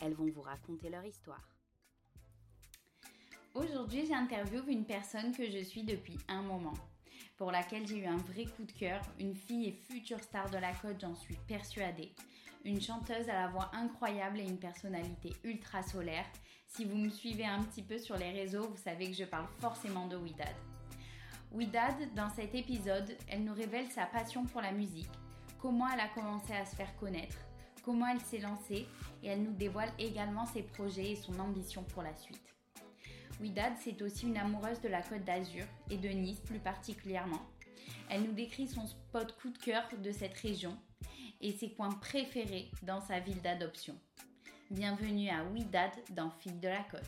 elles vont vous raconter leur histoire. Aujourd'hui, j'interviewe une personne que je suis depuis un moment, pour laquelle j'ai eu un vrai coup de cœur, une fille et future star de la côte, j'en suis persuadée. Une chanteuse à la voix incroyable et une personnalité ultra solaire. Si vous me suivez un petit peu sur les réseaux, vous savez que je parle forcément de Widad. Widad, dans cet épisode, elle nous révèle sa passion pour la musique, comment elle a commencé à se faire connaître, comment elle s'est lancée et elle nous dévoile également ses projets et son ambition pour la suite. Widad, c'est aussi une amoureuse de la Côte d'Azur et de Nice plus particulièrement. Elle nous décrit son spot coup de cœur de cette région et ses coins préférés dans sa ville d'adoption. Bienvenue à Widad dans Fille de la Côte.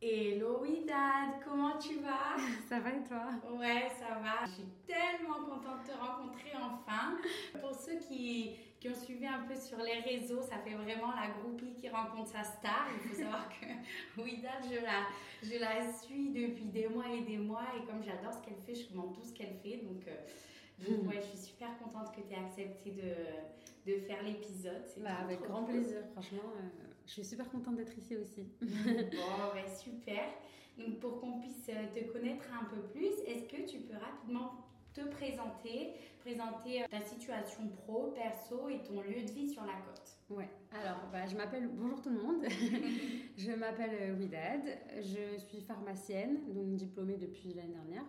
Hello Widad, comment tu vas? Ça va et toi? Ouais, ça va. Je suis tellement contente de te rencontrer enfin. Pour ceux qui, qui ont suivi un peu sur les réseaux, ça fait vraiment la groupie qui rencontre sa star. Il faut savoir que Widad, je la, je la suis depuis des mois et des mois. Et comme j'adore ce qu'elle fait, je commande tout ce qu'elle fait. Donc, euh, donc ouais, je suis super contente que tu aies accepté de, de faire l'épisode. Bah, avec grand plaisir, franchement. Euh, je suis super contente d'être ici aussi. bon, ouais, super. Donc, pour qu'on puisse euh, te connaître un peu plus, est-ce que tu peux rapidement te présenter, présenter euh, ta situation pro, perso et ton lieu de vie sur la côte? Ouais, alors bah, je m'appelle, bonjour tout le monde, je m'appelle euh, Widad, je suis pharmacienne, donc diplômée depuis l'année dernière.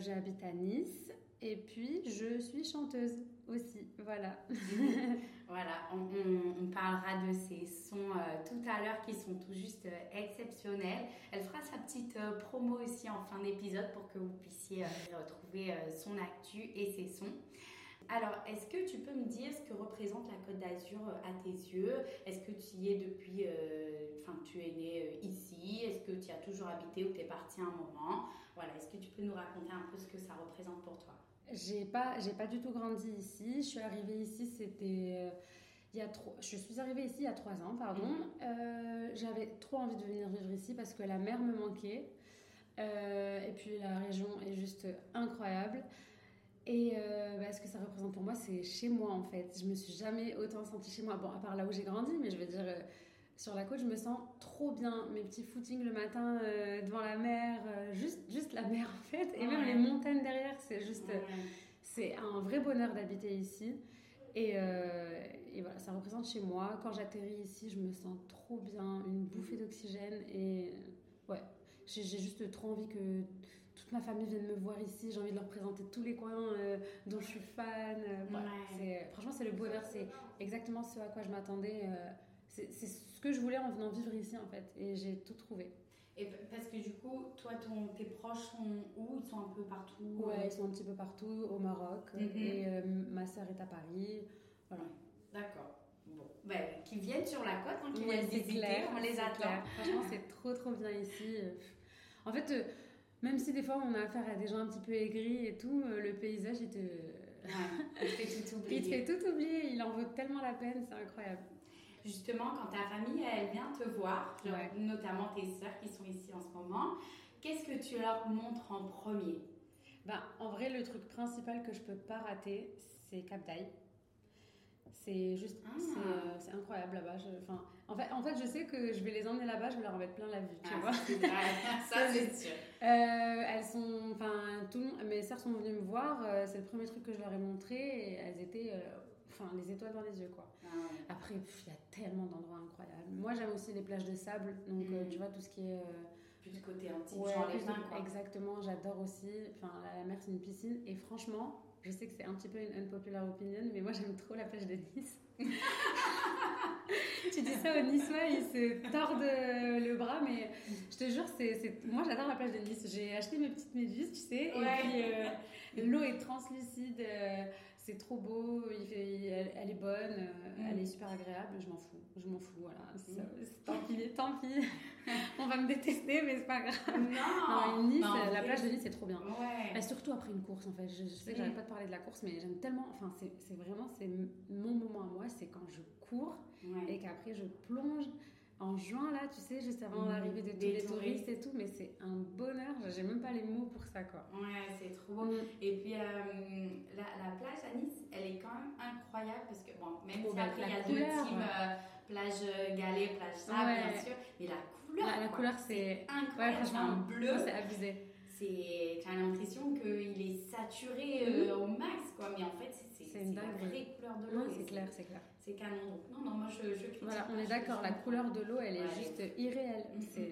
J'habite à Nice et puis je suis chanteuse aussi, voilà. voilà, on, parlera de ces sons euh, tout à l'heure qui sont tout juste euh, exceptionnels. Elle fera sa petite euh, promo aussi en fin d'épisode pour que vous puissiez retrouver son actu et ses sons. Alors, est-ce que tu peux me dire ce que représente la Côte d'Azur à tes yeux? Est-ce que tu y es depuis, enfin, tu es né ici? Est-ce que tu as toujours habité ou tu es parti un moment? Voilà, est-ce que tu peux nous raconter un peu ce que ça représente pour toi? J'ai pas, j'ai pas du tout grandi ici. Je suis arrivée ici, c'était euh, il y a trop, je suis arrivée ici il y a trois ans, pardon. Mhm. Euh, j'avais trop envie de venir vivre ici parce que la mer me manquait. Euh, et puis la région est juste incroyable. Et bah, ce que ça représente pour moi, c'est chez moi en fait. Je me suis jamais autant sentie chez moi. Bon, à part là où j'ai grandi, mais je veux dire, sur la côte, je me sens trop bien. Mes petits footings le matin euh, devant la mer, euh, juste, juste la mer en fait, et même les montagnes derrière, c'est juste, euh, c'est un vrai bonheur d'habiter ici. Et, et, voilà, ça représente chez moi. Quand j'atterris ici, je me sens trop bien, une bouffée d'oxygène et ouais, j'ai juste trop envie que toute ma famille vienne me voir ici. J'ai envie de leur présenter tous les coins dont je suis fan. franchement, c'est le bonheur, c'est exactement ce à quoi je m'attendais c'est ce que je voulais en venant vivre ici en fait et j'ai tout trouvé. Et parce que du coup, toi, ton, tes proches sont où? Ils sont un peu partout Ouais, ils sont un petit peu partout au Maroc mhm. et euh, ma sœur est à Paris. Voilà. D'accord. Bon, ben, qu'ils viennent sur la côte, hein, qu'ils viennent visiter, on les attend. Franchement, c'est trop trop bien ici. En fait, euh, même si des fois on a affaire à des gens un petit peu aigris et tout, euh, le paysage il te. Ouais, il te fait tout oublier. il te fait tout oublier, il en vaut tellement la peine, c'est incroyable justement, quand ta famille, elle vient te voir, notamment tes sœurs qui sont ici en ce moment, qu'est-ce que tu leur montres en premier? Ben, En vrai, le truc principal que je peux pas rater, c'est Cap C'est juste, ah. euh, c'est incroyable là-bas. Enfin, en fait, en fait, je sais que je vais les emmener là-bas, je vais leur mettre plein la vue, tu ah, vois. ça, c'est sûr. Euh, elles sont, enfin, tout mes sœurs sont venues me voir. Euh, c'est le premier truc que je leur ai montré et elles étaient enfin les étoiles dans les yeux quoi. Ah Après il y a tellement d'endroits incroyables. Moi j'aime aussi les plages de sable donc euh, mm. tu vois tout ce qui est euh, plus du côté antique ouais, genre les quoi. Exactement, j'adore aussi. Enfin la, mer c'est une piscine et franchement, je sais que c'est un petit peu une unpopular opinion mais moi j'aime trop la plage de Nice. tu dis ça aux Niçois, ils se tordent le bras, mais je te jure, c'est, moi j'adore la plage de Nice. J'ai acheté mes petites méduses, tu sais, et puis euh, l'eau est translucide, c'est trop beau, il fait, elle, est bonne, euh, elle est super agréable, je m'en fous, je m'en fous, voilà. tant pis, tant pis. On va me détester, mais c'est pas grave. Non, Nice, la plage de Nice, c'est trop bien. Ouais. surtout après une course, en fait. Je, sais que j'arrête pas de parler de la course, mais j'aime tellement. Enfin, c'est vraiment, c'est mon moment à moi, c'est quand je cours et qu'après je plonge en juin, là, tu sais, juste avant mhm. l'arrivée de tous les touristes. et tout, mais c'est un bonheur. J'ai même pas les mots pour ça, quoi. Ouais, c'est trop beau. Mm. Et puis, euh, la, plage à Nice, elle est quand même incroyable parce que, bon, même si après, il y a deux teams, euh, plage euh, galet, plage sable, bien sûr, mais la couleur, la, couleur, c'est incroyable. franchement, bleu, c'est abusé. Tu as l'impression qu'il est saturé mm. au max, quoi, mais en fait, c'est une vraie couleur de l'eau. c'est clair, c'est clair c'est canon. non, non, moi je, je Voilà, on est d'accord, la couleur de l'eau, elle est juste irréelle.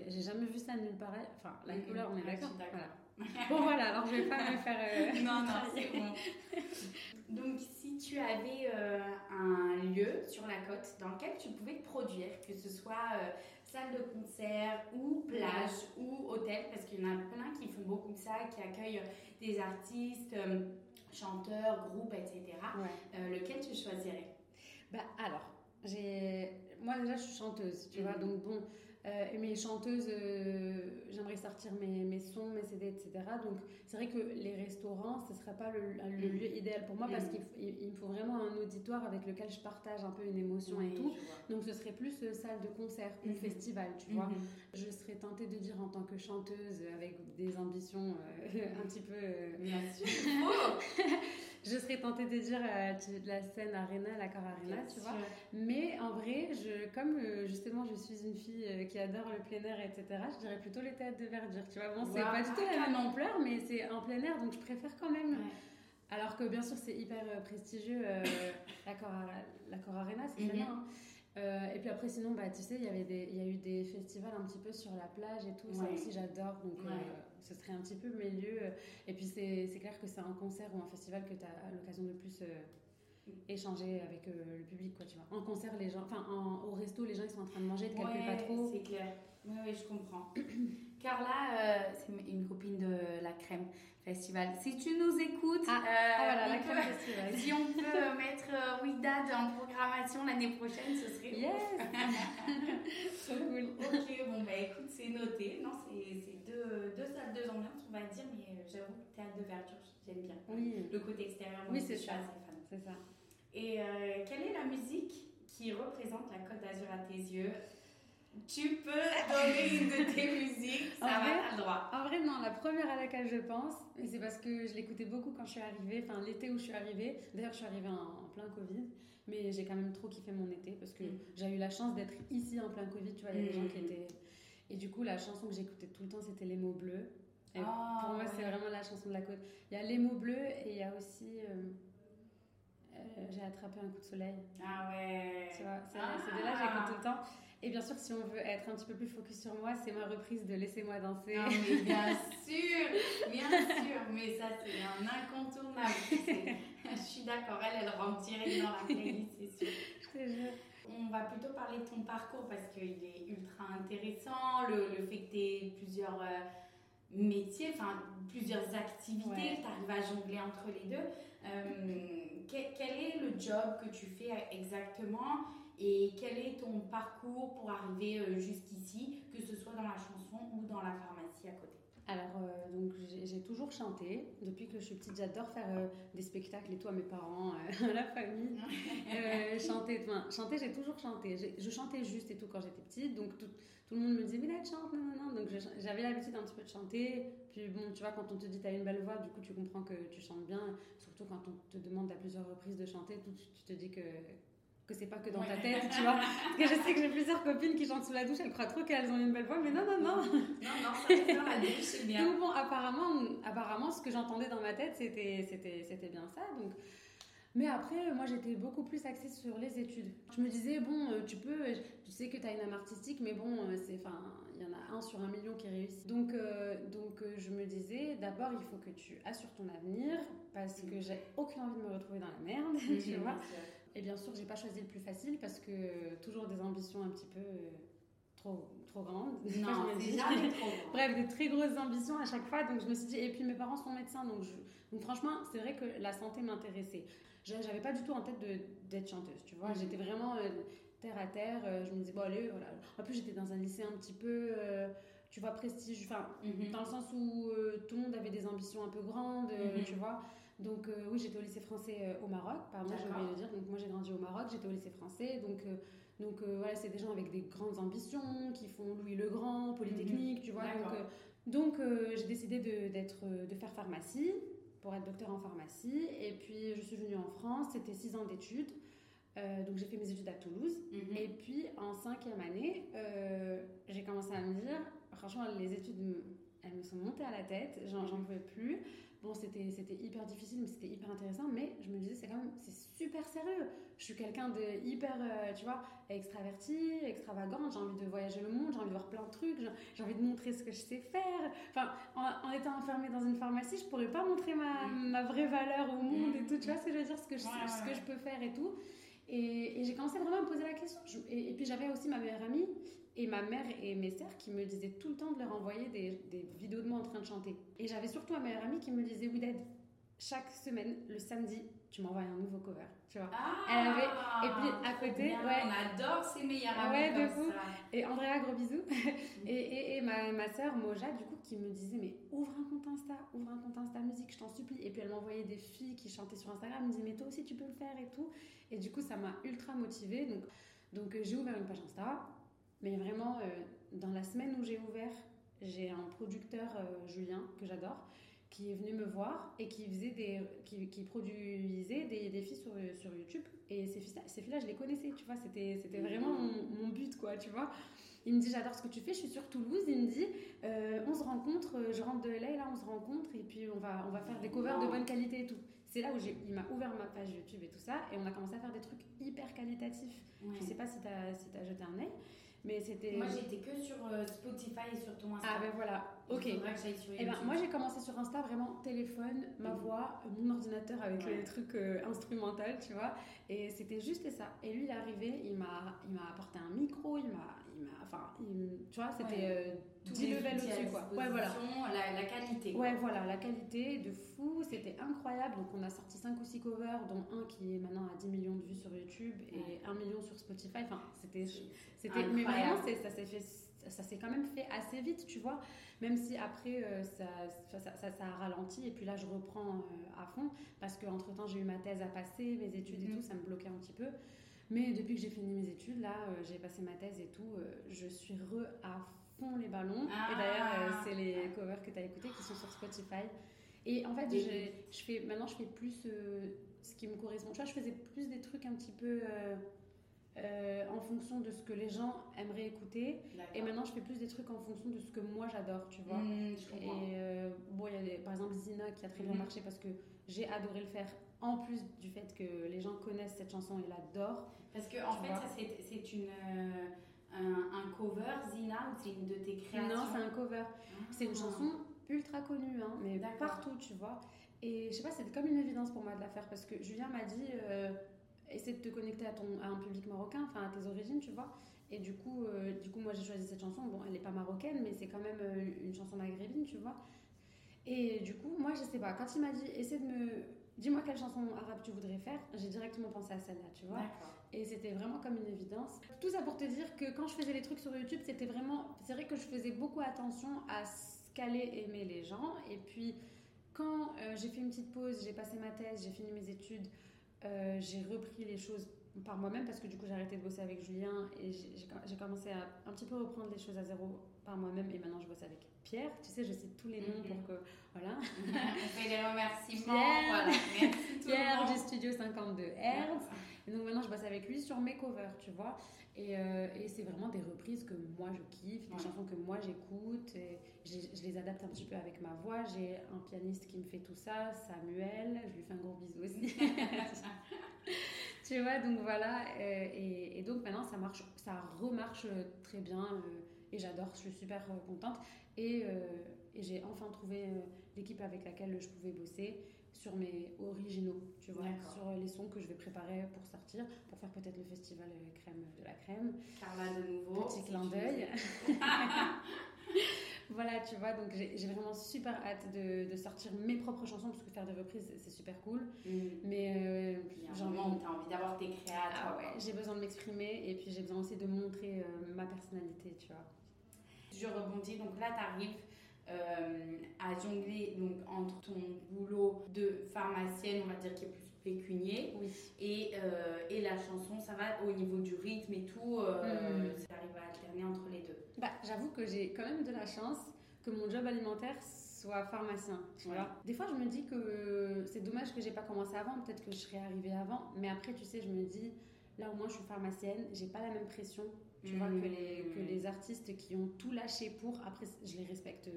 J'ai jamais vu ça nulle part. Enfin, la couleur, on est d'accord. Voilà. bon, voilà, alors je vais pas me faire. Euh, non, non, c'est bon. Donc, si tu avais euh, un lieu sur la côte dans lequel tu pouvais te produire, que ce soit euh, salle de concert ou plage ou hôtel, parce qu'il y en a plein qui font beaucoup de ça, qui accueillent des artistes, chanteurs, groupes, etc. lequel tu choisirais? Bah alors, j'ai... moi déjà je suis chanteuse, tu vois, mhm. donc bon, euh, mes chanteuses, euh, j'aimerais sortir mes, mes, sons, mes CD, etc. Donc c'est vrai que les restaurants, ce ne serait pas le, le, mhm. lieu idéal pour moi parce mhm. qu'il me faut vraiment un auditoire avec lequel je partage un peu une émotion et tout. Donc ce serait plus euh, salle de concert ou festival, tu vois. Je serais tentée de dire en tant que chanteuse avec des ambitions un petit peu... Bien sûr. Je serais tentée de dire euh, de la scène Arena, l'accord Arena, tu vois. Mais en vrai, je, comme euh, justement je suis une fille euh, qui adore le plein air, etc., je dirais plutôt les théâtres de verdure, tu vois. Bon, c'est pas du tout la même ampleur, mais c'est en plein air, donc je préfère quand même. Alors que bien sûr, c'est hyper prestigieux, l'accord Arena, c'est mm bien. Hein. Euh, et puis après, sinon, bah, tu sais, il y avait des, il y a eu des festivals un petit peu sur la plage et tout. Ça aussi, j'adore. Donc, euh, ce serait un petit peu mes lieux. Et puis, c'est clair que c'est un concert ou un festival que tu as l'occasion de plus euh, échanger avec le public, quoi, tu vois. En concert, les gens, enfin, au resto, les gens, ils sont en train de manger, de calculer pas trop. c'est clair. Oui, oui, je comprends. Carla, c'est une copine de la crème festival. Si tu nous écoutes, ah, euh, ah, voilà, festival. si on peut mettre euh, Widad en programmation l'année prochaine, ce serait yes. Trop cool. Ok, bon bah écoute, c'est noté. Non, c'est deux ambiances, on va dire, mais euh, j'avoue, théâtre de verdure, j'aime bien. Oui. Le côté extérieur, oui, c'est ça. C'est ça. Et euh, quelle est la musique qui représente la Côte d'Azur à tes yeux? Tu peux donner une de tes musiques, ça va, vrai, le droit. En vrai, non, la première à laquelle je pense, et c'est parce que je l'écoutais beaucoup quand je suis arrivée, enfin l'été où je suis arrivée. D'ailleurs, je suis arrivée en, plein Covid, mais j'ai quand même trop kiffé mon été parce que mm. j'ai eu la chance d'être ici en plein Covid, tu vois, il y a des gens qui mm. étaient. Et du coup, la chanson que j'écoutais tout le temps, c'était Les mots bleus. Ah, pour moi, c'est vraiment la chanson de la côte. Il y a Les mots bleus et il y a aussi. Euh, euh, j'ai attrapé un coup de soleil. Ah ouais. Tu vois, c'est ah. de là que j'écoute tout le temps. Et bien sûr, si on veut être un petit peu plus focus sur moi, c'est ma reprise de Laissez-moi danser. Ah, mais bien sûr, bien sûr, mais ça c'est un incontournable. Je suis d'accord, elle, elle rentre direct dans la playlist, c'est sûr. Je te jure. On va plutôt parler de ton parcours parce qu'il est ultra intéressant, le, le fait que tu aies plusieurs euh, métiers, enfin plusieurs activités, que tu arrives à jongler entre les deux. Euh, quel est le job que tu fais exactement et quel est ton parcours pour arriver euh, jusqu'ici, que ce soit dans la chanson ou dans la pharmacie à côté? Alors, euh, donc toujours chanté. Depuis que je suis petite, j'adore faire euh, des spectacles et tout à mes parents, à la famille. chanter, chanter j'ai toujours chanté. Je chantais juste et tout quand j'étais petite. Donc, tout, tout, le monde me disait, mais là, chante, non, non, non. Donc, j'avais l'habitude un petit peu de chanter. Puis, bon, tu vois, quand on te dit, tu as une belle voix, du coup, tu comprends que tu chantes bien. Surtout quand on te demande à plusieurs reprises de chanter, tout, tu te dis que que c'est pas que dans ta tête, tu vois. Parce que je sais que j'ai plusieurs copines qui chantent sous la douche, elles croient trop qu'elles ont une belle voix, mais non, non, non. Non, non, ça la douche, c'est bien. Donc bon, apparemment, apparemment, ce que j'entendais dans ma tête, c'était, c'était, c'était bien ça. Donc, mais après, moi, j'étais beaucoup plus axée sur les études. Je me disais, bon, euh, tu peux, tu sais que tu as une âme artistique, mais bon, euh, c'est, enfin, il y en a un sur un million qui réussit. Donc, euh, donc je me disais, d'abord, il faut que tu assures ton avenir, parce que j'ai aucune envie de me retrouver dans la merde, tu vois. Et bien sûr, j'ai pas choisi le plus facile parce que toujours des ambitions un petit peu. trop, trop grande. Non, c'est jamais trop. Bref, des très grosses ambitions à chaque fois. Donc je me suis dit, et puis mes parents sont médecins, donc, je, donc franchement, c'est vrai que la santé m'intéressait. J'avais pas du tout en tête d'être chanteuse, tu vois. Mhm. J'étais vraiment euh, terre à terre. euh, je me disais, bon, allez, voilà. En plus, j'étais dans un lycée un petit peu, euh, tu vois, prestige. Enfin, Mhm. dans le sens où euh, tout le monde avait des ambitions un peu grandes, euh, Mhm. tu vois. Donc euh, oui, j'étais au lycée français au Maroc, pardon, j'ai oublié de le dire. Donc moi j'ai grandi au Maroc, j'étais au lycée français. Donc, donc voilà, c'est des gens avec des grandes ambitions, qui font Louis le Grand, Polytechnique, tu vois. Donc, donc j'ai décidé de, de faire pharmacie, pour être docteur en pharmacie. Et puis je suis venue en France, c'était six ans d'études. Euh, donc j'ai fait mes études à Toulouse. Mhm. Et puis en cinquième année, euh, j'ai commencé à me dire, franchement, les études, elles me sont montées à la tête, j'en pouvais plus. Bon, c'était hyper difficile, mais c'était hyper intéressant. Mais je me disais, c'est quand même, c'est super sérieux. Je suis quelqu'un de hyper, euh, tu vois, extraverti, extravagante. J'ai envie de voyager le monde, j'ai envie de voir plein de trucs, j'ai- envie de montrer ce que je sais faire. Enfin, en, en étant enfermée dans une pharmacie, je pourrais pas montrer ma, ma vraie valeur au monde et tout. Tu vois ce que je veux dire, ce que je, ce que peux faire et tout. Et, et j'ai commencé vraiment à me poser la question. Je- et, et puis j'avais aussi ma meilleure amie et ma mère et mes sœurs qui me disaient tout le temps de leur envoyer des, des vidéos de moi en train de chanter. Et j'avais surtout ma meilleure amie qui me disait Oui, Dad, chaque semaine, le samedi, tu m'envoies un nouveau cover. Tu vois. Ah, Elle avait- et puis, à côté, bien. ouais. On adore ces meilleurs amis ouais, de fou. Et Andrea, gros bisous. et, et, et ma, ma sœur Moja, du coup, qui me disait Mais ouvre un compte Insta, ouvre un compte Insta musique, je t'en supplie. Et puis elle m'envoyait des filles qui chantaient sur Instagram, elle me disait Mais toi aussi, tu peux le faire et tout. Et du coup, ça m'a ultra motivée. Donc, donc euh, j'ai ouvert une page Insta. Mais vraiment, euh, dans la semaine où j'ai ouvert, j'ai un producteur, euh, Julien, que j'adore, qui est venu me voir et qui, faisait des, qui, qui produisait des, des filles sur, sur YouTube. Et ces filles- ces filles-là, je les connaissais, tu vois. C'était c'était vraiment mon, mon but, quoi, tu vois. Il me dit J'adore ce que tu fais, je suis sur Toulouse. Il me dit euh, On se rencontre, je rentre de LA, là, on se rencontre, et puis on va, on va faire des covers de bonne qualité et tout. C'est là où j'ai- il m'a ouvert ma page YouTube et tout ça, et on a commencé à faire des trucs hyper qualitatifs. Ouais. Je sais pas si tu as, si jeté un œil, mais c'était. Moi, j'étais que sur euh, Spotify et sur ton Insta. Ah ben voilà, ok. Il faudra que j'aille sur Eh ben, moi j'ai commencé sur Insta vraiment téléphone, ma Mhm. voix, euh, mon ordinateur avec Ouais. les trucs euh, instrumentaux, tu vois. Et c'était juste ça. Et lui il est arrivé, il m'a, il m'a apporté un micro, il m'a, il m'a, enfin, il- tu vois, c'était Ouais. euh, Tous 10 les levels au-dessus quoi. Ouais voilà. La, la qualité. quoi. Ouais, voilà, la qualité de fou, c'était incroyable. Donc, on a sorti 5 ou 6 covers, dont un qui est maintenant à 10 millions de vues sur YouTube et 1 million sur Spotify. Enfin, c'était. c'était mais vraiment, ça s'est fait. Ça s'est quand même fait assez vite, tu vois. Même si après, euh, ça, ça, ça- ça a ralenti. Et puis là, je reprends euh, à fond. Parce qu'entre temps, j'ai eu ma thèse à passer, mes études et Mhm. tout, ça me bloquait un petit peu. Mais depuis que j'ai fini mes études, là, euh, j'ai passé ma thèse et tout, euh, je suis re à fond les ballons. Ah. Et d'ailleurs, euh, c'est les covers que tu as écoutés qui sont sur Spotify. Et en fait, je fais, maintenant, je fais plus ce qui me correspond. Tu vois, je faisais plus des trucs un petit peu euh, en fonction de ce que les gens aimeraient écouter. Et maintenant, je fais plus des trucs en fonction de ce que moi j'adore, tu vois. Comprends. Et euh, bon, il y a par exemple Zina qui a très bien Mhm. marché parce que j'ai adoré le faire. En plus du fait que les gens connaissent cette chanson et l'adorent. Parce que en fait, c'est une euh, un, un cover Zina ou c'est une de tes créations? Non, c'est un cover. C'est une Ah. chanson ultra connue, hein, mais partout, tu vois. Et je sais pas, c'était comme une évidence pour moi de la faire parce que Julien m'a dit euh, essaie de te connecter à, ton, à un public marocain, enfin à tes origines, tu vois. Et du coup, euh, du coup moi j'ai choisi cette chanson. Bon, elle n'est pas marocaine, mais c'est quand même une chanson maghrébine, tu vois. Et du coup, moi je sais pas, quand il m'a dit essaie de me. Dis-moi quelle chanson arabe tu voudrais faire, j'ai directement pensé à celle-là, tu vois. Et c'était vraiment comme une évidence. Tout ça pour te dire que quand je faisais les trucs sur YouTube, c'était vraiment. C'est vrai que je faisais beaucoup attention à ce qu'allaient aimer les gens. Et puis, quand euh, j'ai fait une petite pause, j'ai passé ma thèse, j'ai fini mes études, euh, j'ai repris les choses par moi-même parce que du coup, j'ai arrêté de bosser avec Julien et j'ai- commencé à un petit peu reprendre les choses à zéro par moi-même. Et maintenant, je bosse avec Pierre. Tu sais, je cite tous les noms Mhm. pour que. Voilà. On fait les remerciements. Pierre. Voilà. Merci tout Pierre le du studio 52 Hertz. Et donc maintenant, je bosse avec lui sur mes covers, tu vois. Et, euh, et c'est vraiment des reprises que moi je kiffe, des Ouais. chansons que moi j'écoute. Je les adapte un petit peu avec ma voix. J'ai un pianiste qui me fait tout ça, Samuel. Je lui fais un gros bisou aussi. tu vois, donc voilà. euh, et, donc maintenant, ça marche, ça remarche euh, très bien. euh, et j'adore, je suis super contente. Et, j'ai enfin trouvé l'équipe avec laquelle je pouvais bosser sur mes originaux, tu vois, sur les sons que je vais préparer pour sortir, pour faire peut-être le festival euh, crème de la crème. Carla de nouveau. Petit clin d'œil. Voilà, tu vois, donc j'ai vraiment super hâte de, de sortir mes propres chansons parce que faire des reprises c'est- super cool. Mm. Mais euh, j'ai envie, d'avoir tes créas. ah ouais, j'ai besoin de m'exprimer et puis j'ai besoin aussi de montrer euh, ma personnalité, tu vois. Je rebondis, donc là tu arrives à jongler donc, entre ton boulot de pharmacienne, on va dire qui est plus pécunier, Oui. et, euh, et la chanson, ça va au niveau du rythme et tout, euh, Mhm. ça arrive à alterner entre les deux. Bah, j'avoue que j'ai quand même de la chance que mon job alimentaire soit pharmacien, Ouais. vois. Des fois, je me dis que c'est dommage que j'ai pas commencé avant, peut-être que je serais arrivée avant, mais après, tu sais, je me dis, là au moins, je suis pharmacienne, j'ai pas la même pression, tu vois, que les, que les artistes qui ont tout lâché pour. Après, je les respecte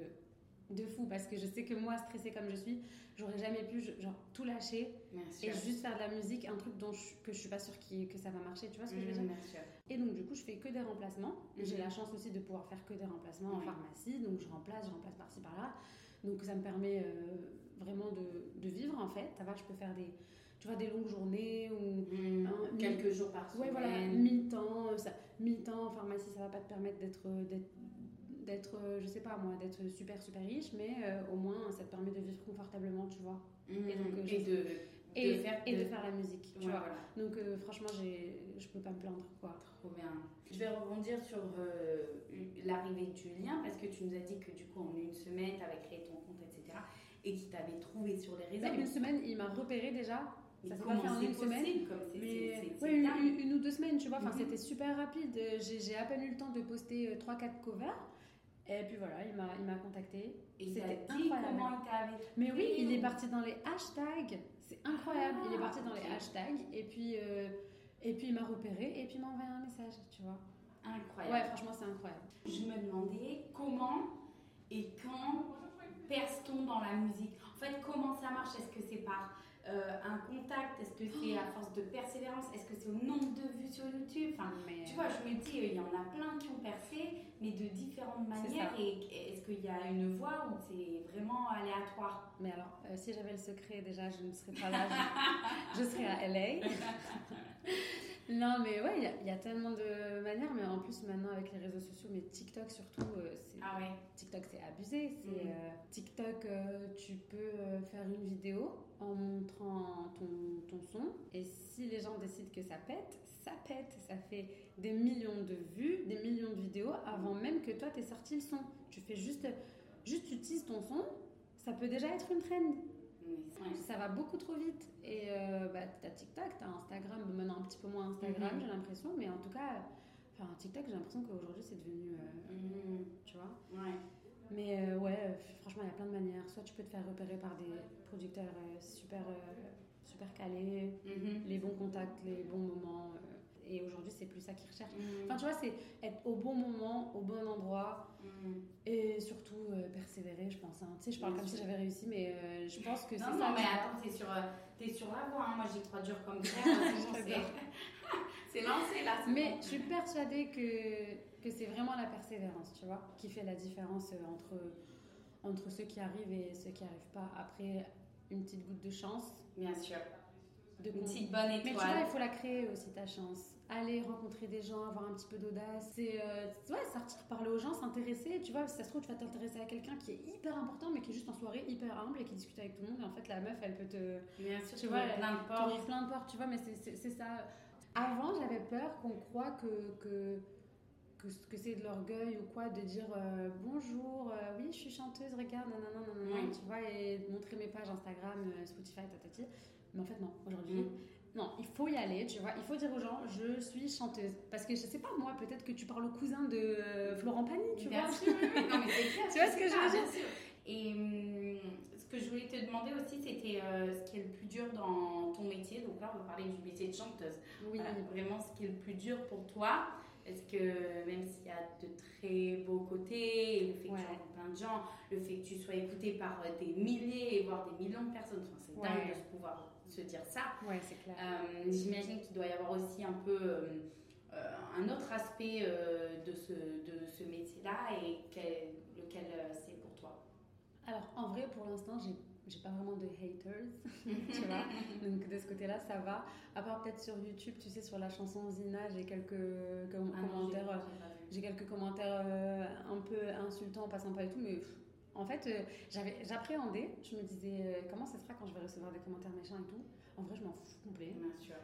de fou parce que je sais que moi, stressée comme je suis, j'aurais jamais pu, genre, tout lâcher et sûr. juste faire de la musique, un truc dont je, que je suis pas sûre qui- que ça va marcher, tu vois ce que je veux dire bien sûr. et donc, du coup, je fais que des remplacements. Mhm. J'ai la chance aussi de pouvoir faire que des remplacements en pharmacie. Donc, je remplace, je remplace par-ci, par-là. Donc, ça me permet euh, vraiment de, de vivre, en fait. Ça va, je peux faire des, tu vois, des longues journées ou... Mhm. Un- Quelques jours par Ouais, semaine. voilà, mi-temps. euh, ça- Mi-temps en pharmacie, ça va pas te permettre d'être... euh, d'être d'être, euh, je sais pas moi, d'être super super riche, mais euh, au moins ça te permet de vivre confortablement, tu vois. Et donc, euh, et de, Et, de faire, et de faire la musique, tu Ouais, vois. voilà. Donc euh, franchement, j'ai, je peux pas me plaindre, quoi. Trop bien. Je vais rebondir sur l'arrivée de Julien parce que tu nous as dit que du coup en une semaine tu avais créé ton compte etc. et qu'il t'avait trouvé sur les réseaux. Là, une semaine, il m'a repéré déjà. Ça s'est pas fait en une semaine, Mais ouais, une, ou deux semaines, tu vois. Enfin, Mhm. c'était super rapide. Euh, J'ai à peine eu le temps de poster 3-4 covers. Et puis voilà, il m'a il m'a contacté. C'était incroyable. Mais oui, il est parti dans les hashtags. C'est incroyable. il est parti dans Ah, les hashtags. Et puis, euh, et puis il m'a repéré. Et puis il m'a envoyé un message, tu vois. incroyable. Ouais, franchement, c'est incroyable. Je me demandais comment et quand perce-t-on dans la musique? En fait, comment ça marche? Est-ce que c'est par euh, un contact Est-ce que c'est à force de persévérance Est-ce que c'est au nombre de vues sur YouTube enfin, Mais, Tu vois, je me dis, il y en a plein qui ont percé, mais de différentes manières. ça. Et est-ce qu'il y a une voie où c'est vraiment aléatoire? Mais alors, euh, si j'avais le secret, déjà, je ne serais pas là. je, je serais à LA. non, mais ouais, il y a- il y, a tellement de manières. Mais en plus, maintenant, avec les réseaux sociaux, mais TikTok surtout, euh, c'est Ah ouais TikTok c'est abusé. C'est Mhm. euh, TikTok, euh, tu peux faire une vidéo en montrant ton, ton son et si les gens décident que ça pète, ça pète. Ça fait des millions de vues, des millions de vidéos avant même que toi t'aies sorti le son. Tu fais juste, juste tu utilises ton son, ça peut déjà être une trend. Ça va beaucoup trop vite. Et euh, bah, t'as TikTok, t'as Instagram, maintenant un petit peu moins Instagram, Mhm. j'ai l'impression, mais en tout cas, enfin TikTok, j'ai l'impression qu'aujourd'hui c'est devenu, euh, Mhm. tu vois. Ouais. Mais euh, ouais, franchement, il y a plein de manières. Soit tu peux te faire repérer par des producteurs euh, super, super calés, Mhm. les bons contacts, les bons moments. Et aujourd'hui, c'est plus ça qu'ils recherchent. Mhm. Enfin, tu vois, c'est être au bon moment, au bon endroit Mhm. et surtout euh, persévérer, je pense. hein. Tu sais, je parle Bien comme si j'avais réussi, mais euh, je pense que c'est Non, ça. non, mais attends, t'es sur, euh, sur la voie. hein. Moi, j'y crois dur comme hein, c'est Je c'est- lancé là. Mais je suis persuadée que, que c'est vraiment la persévérance, tu vois, qui fait la différence entre, entre ceux qui arrivent et ceux qui n'arrivent pas. Après, une petite goutte de chance, Bien sûr. de Une petite bonne Mais tu vois, il étoile. faut la créer aussi ta chance. Aller rencontrer des gens, avoir un petit peu d'audace. C'est euh, ouais, sortir parler aux gens, s'intéresser. Tu vois, si ça se trouve, tu vas t'intéresser à quelqu'un qui est hyper important, mais qui est juste en soirée hyper humble et qui discute avec tout le monde. Et en fait, la meuf, elle peut te, Bien sûr, Tu vois, plein de portes. plein de portes, tu vois, mais c'est- ça. Avant, j'avais peur qu'on croit que, que, que, que c'est de l'orgueil ou quoi, de dire euh, bonjour, euh, oui, je suis chanteuse, regarde, nanana, nanana, Oui. tu vois, et de montrer mes pages Instagram, Spotify, tatati. Mais en fait, non, aujourd'hui, Mhm. Non, il faut y aller, tu vois, il faut dire aux gens, je suis chanteuse. Parce que je sais pas, moi, peut-être que tu parles au cousin de euh, Florent Pagny, tu Bien vois. sûr, oui, oui, non, mais c'est clair. Tu vois ce que je veux dire sûr. Et hum, ce que je voulais te demander aussi, c'était euh, ce qui est le plus dur dans ton métier. Donc là, on va parler du métier de chanteuse. Oui, Voilà, vraiment ce qui est le plus dur pour toi. Est-ce que même s'il y a de très beaux côtés, le fait que tu rencontres plein de gens, le fait que tu sois écouté par euh, des milliers, voire des millions de personnes, enfin, c'est Ouais. dingue de se pouvoir se dire ça. ouais, c'est clair. Euh, J'imagine qu'il doit y avoir aussi un peu euh, euh, un autre aspect de ce, de ce métier-là et quel- lequel c'est pour toi. Alors, en vrai, pour l'instant, j'ai j'ai pas vraiment de haters, tu vois. Donc de ce côté-là, ça va. À part peut-être sur YouTube, tu sais, sur la chanson Zina, j'ai quelques com- Ah commentaires, j'ai- pas quelques commentaires euh, un peu insultants, pas sympas et tout, mais pff, en fait, euh, j'avais, j'appréhendais. Je me disais, euh, comment ça sera quand je vais recevoir des commentaires méchants et tout. En vrai, je m'en fous complet. Bien sûr.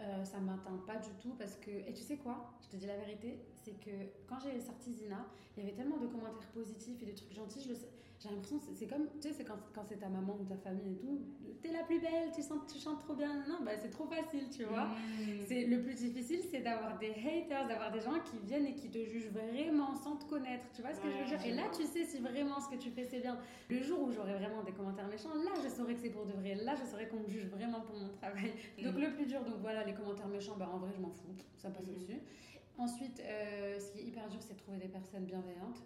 Euh, ça m'atteint pas du tout parce que. Et tu sais quoi? Je te dis la vérité, c'est que quand j'ai sorti Zina, il y avait tellement de commentaires positifs et de trucs gentils. Je le sais- J'ai l'impression, c'est comme. Tu sais, c'est quand, quand c'est ta maman ou ta famille et tout. T'es la plus belle, tu, chantes, tu chantes trop bien. Non, bah c'est trop facile, tu vois. Mm. C'est le plus difficile, c'est d'avoir des haters, d'avoir des gens qui viennent et qui te jugent vraiment sans te connaître. Tu vois ce que je veux dire? Et là, tu sais si vraiment ce que tu fais c'est bien. Le jour où j'aurai vraiment des commentaires méchants, là, je saurai que c'est pour de vrai. Là, je saurai qu'on me juge vraiment pour mon travail. Donc Mhm. le plus dur, donc voilà, les commentaires méchants, bah en vrai, je m'en fous. Ça passe Mhm. au-dessus. Ensuite, euh, ce qui est hyper dur, c'est de trouver des personnes bienveillantes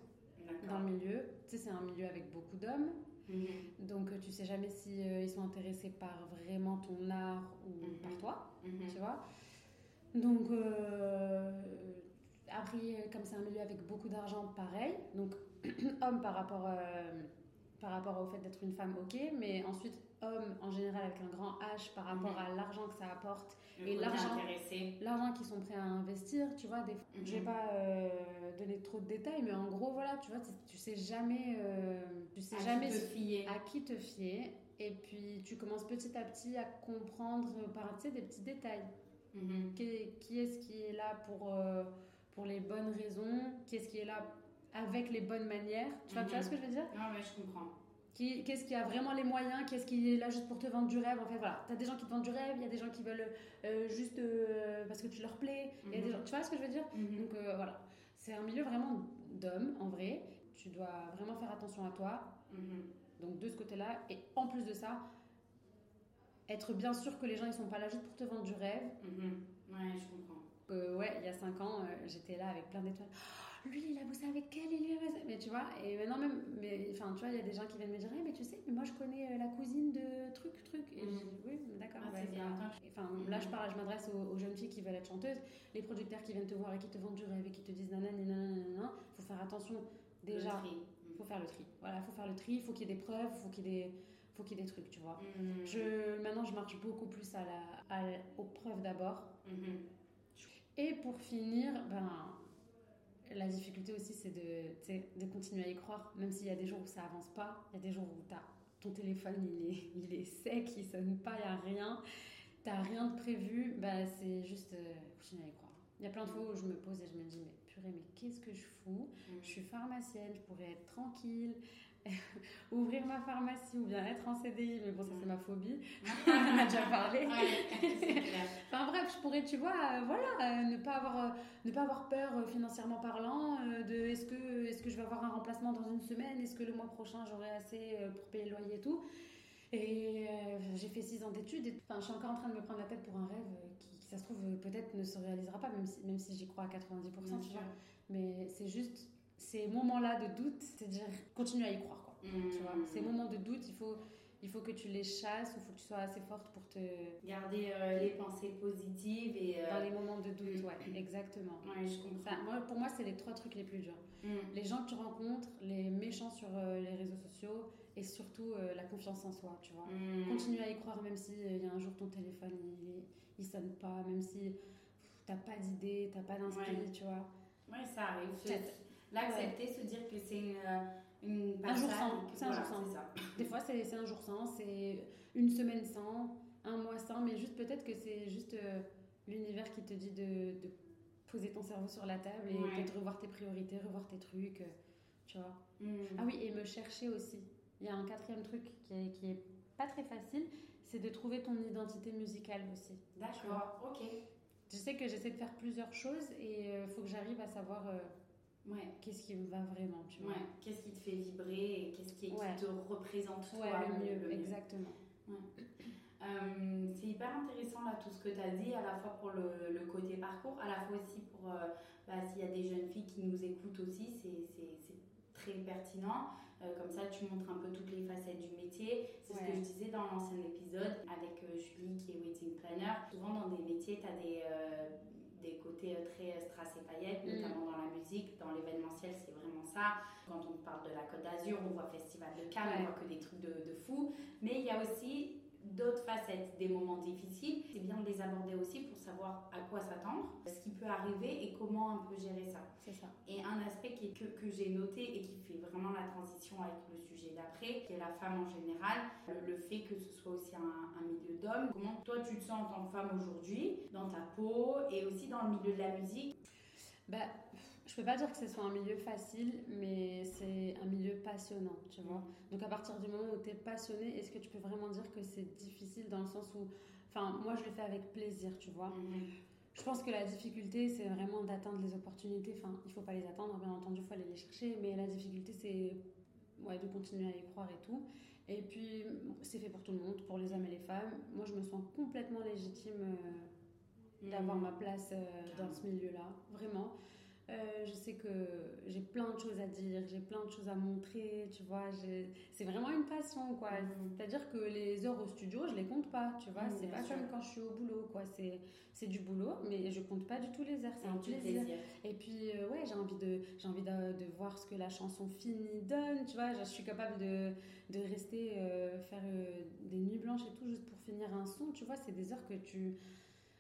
dans le milieu. Tu sais, c'est un milieu avec beaucoup d'hommes. Mhm. Donc, euh, tu sais jamais si euh, ils sont intéressés par vraiment ton art ou Mhm. par toi Mhm. tu vois. Donc, euh, après, comme c'est un milieu avec beaucoup d'argent, pareil. Donc, homme par rapport, euh, par rapport au fait d'être une femme, ok. Mais ensuite, homme en général avec un grand H par rapport à l'argent que ça apporte, Et l'argent. l'argent qu'ils sont prêts à investir, tu vois. Des... Mhm. Je vais pas euh, donner trop de détails, mais en gros, voilà, tu vois, tu, sais jamais, euh, tu sais À qui jamais te fier. à qui te fier. Et puis, tu commences petit à petit à comprendre par tu sais, des petits détails Mhm. qui, qui est-ce qui est là pour, euh, pour les bonnes raisons, qui est-ce qui est là avec les bonnes manières. Tu vois, tu vois Mhm. ce que je veux dire? Non, mais je comprends. Qui, Qu'est-ce qui a vraiment les moyens Qu'est-ce qui est là juste pour te vendre du rêve En fait, voilà, tu as des gens qui te vendent du rêve, il y a des gens qui veulent euh, juste euh, parce que tu leur plais. il y a des Mhm. gens, tu vois ce que je veux dire? Mhm. Donc euh, voilà, c'est un milieu vraiment d'hommes en vrai. Tu dois vraiment faire attention à toi. Mhm. Donc de ce côté-là, et en plus de ça, être bien sûr que les gens ils sont pas là juste pour te vendre du rêve. Ouais, je comprends. Ouais, il y a 5 ans, j'étais là avec plein d'étoiles. Lui, il a bossé avec elle, et lui, il a bossé. Mais tu vois, et maintenant même, mais enfin, tu vois, il y a des gens qui viennent me dire, Eh, mais tu sais, mais moi je connais euh, la cousine de truc, truc. Et je dis, oui, mais d'accord. Ah, bah. Enfin, là, je parle, je m'adresse aux, aux jeunes filles qui veulent être chanteuses, les producteurs qui viennent te voir et qui te vendent du rêve et qui te disent nanani, nanana. Faut faire attention. Déjà, il faut faire le tri. Voilà, il faut faire le tri, il faut qu'il y ait des preuves, il faut qu'il y ait des, faut qu'il y ait des trucs, tu vois. Je, maintenant, je marche beaucoup plus à la, à aux preuves d'abord. Mhm. Et pour finir, ben, la difficulté aussi, c'est de, continuer à y croire, même s'il y a des jours où ça avance pas, il y a des jours où ton téléphone il est, il est sec, il sonne pas, il n'y a rien, t'as rien de prévu, bah, c'est juste euh, continuer à y croire. Il y a plein de fois où je me pose et je me dis, mais purée, mais qu'est-ce que je fous? Je suis pharmacienne, je pourrais être tranquille, ouvrir ma pharmacie ou bien être en CDI, mais bon, ça c'est ma phobie, on en a déjà parlé. Ouais. Enfin bref, je pourrais, tu vois, euh, voilà, euh, ne, pas avoir, euh, ne pas avoir peur financièrement parlant de est-ce que, est que je vais avoir un remplacement dans une semaine, est-ce que le mois prochain j'aurai assez pour payer le loyer et tout? Et j'ai fait six ans d'études, et enfin, je suis encore en train de me prendre la tête pour un rêve qui, qui, ça se trouve, peut-être ne se réalisera pas, même si, même si j'y crois à 90%, Bien tu vois. Mais c'est juste ces moments-là de doute, c'est dire continue à y croire, quoi. Tu vois, ces moments de doute, il faut, il faut que tu les chasses, il faut que tu sois assez forte pour te, Garder euh, les pensées positives et. euh, dans les moments de doute, Mm. ouais, exactement. Ouais, je comprends. Ça, moi, pour moi, c'est les trois trucs les plus durs. Mhm. Les gens que tu rencontres, les méchants sur euh, les réseaux sociaux et surtout la confiance en soi, tu vois. Continue à y croire même si il y a un jour ton téléphone il, il sonne pas, même si t'as pas d'idée, t'as pas d'inspi, Ouais. tu vois. Ouais, ça arrive. L'accepter, se dire que c'est une, euh, une Un jour sans, c'est un jour sans. ça. Des fois, c'est un jour sans, c'est une semaine sans, un mois sans, mais juste peut-être que c'est juste euh, l'univers qui te dit de, de poser ton cerveau sur la table et Ouais. peut-être revoir tes priorités, revoir tes trucs, euh, tu vois. Mhm. Ah oui, et me chercher aussi. Il y a un quatrième truc qui est, qui est pas très facile, c'est de trouver ton identité musicale aussi. D'accord, ok. Je sais que j'essaie de faire plusieurs choses et il faut que j'arrive à savoir Ouais. qu'est-ce qui me va vraiment, tu vois. Ouais. Qu'est-ce qui te fait vibrer et qu'est-ce qui, te représente toi le mieux, exactement. Euh, c'est hyper intéressant là tout ce que tu as dit, à la fois pour le, le côté parcours, à la fois aussi pour euh, bah, s'il y a des jeunes filles qui nous écoutent aussi, c'est- très pertinent. Euh, comme ça, tu montres un peu toutes les facettes du métier. C'est ce que je disais dans l'ancien épisode avec euh, Julie qui est waiting planner. Souvent dans des métiers, tu as des, euh, des côtés côté très strass et paillettes, mm. notamment dans la musique, dans l'événementiel, c'est vraiment ça. Quand on parle de la Côte d'Azur, on voit Festival de Cannes, on voit que des trucs de, de fou. Mais il y a aussi d'autres facettes des moments difficiles. C'est bien de les aborder aussi pour savoir à quoi s'attendre, ce qui peut arriver et comment un peu gérer ça. C'est ça. Et un aspect qui, que, que j'ai noté et qui fait vraiment la transition avec le sujet d'après, qui est la femme en général, le, fait que ce soit aussi un, un milieu d'hommes. Comment toi tu te sens en tant que femme aujourd'hui, dans ta peau et aussi dans le milieu de la musique? Bah, je peux pas dire que ce soit un milieu facile, mais c'est un milieu passionnant, tu vois. Donc à partir du moment où tu es passionné, est-ce que tu peux vraiment dire que c'est difficile dans le sens où, enfin, moi je le fais avec plaisir, tu vois. Mhm. Je pense que la difficulté, c'est vraiment d'atteindre les opportunités. Enfin, il faut pas les attendre, bien entendu, il faut aller les chercher, mais la difficulté, c'est ouais, de continuer à y croire et tout. Et puis, c'est fait pour tout le monde, pour les hommes et les femmes. Moi, je me sens complètement légitime euh, d'avoir mhm. ma place euh, dans ce milieu-là, vraiment. Euh, je sais que j'ai plein de choses à dire, j'ai plein de choses à montrer, tu vois. C'est vraiment une passion, quoi. Mm. C'est-à-dire que les heures au studio, je les compte pas, tu vois. Mm, c'est pas comme quand je suis au boulot, quoi. C'est du boulot, mais je compte pas du tout les heures. C'est un plaisir. Et puis, euh, ouais, j'ai envie, de, envie de, de, voir ce que la chanson finie donne, tu vois. Je suis capable de, de rester, euh, faire des nuits blanches et tout, juste pour finir un son, tu vois. C'est des heures que tu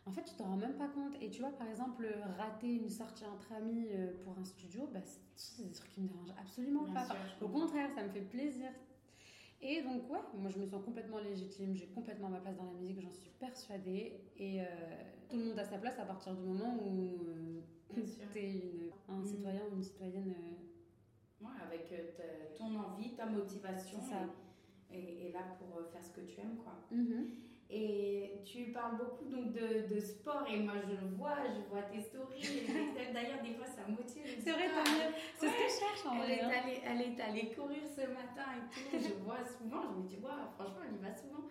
en fait, tu t'en rends même pas compte. Et tu vois, par exemple, rater une sortie entre amis euh, pour un studio, bah, c'est des trucs qui me dérangent absolument pas. Au contraire, ça me fait plaisir. Et donc, ouais, moi je me sens complètement légitime, j'ai complètement ma place dans la musique, j'en suis persuadée. Et euh, tout le monde a sa place à partir du moment où euh, tu es un mm. citoyen ou une citoyenne. Ouais, avec ton envie, ta motivation. Ça. Et, là pour faire ce que tu aimes, quoi. Mm-hmm. Et tu parles beaucoup donc de, de, sport et moi je le vois, je vois tes stories. D'ailleurs, des fois ça motive. C'est vrai, c'est ce que je cherche en elle Est allée, elle est allée courir ce matin et tout. je vois souvent, je me dis, wow, franchement, elle y va souvent.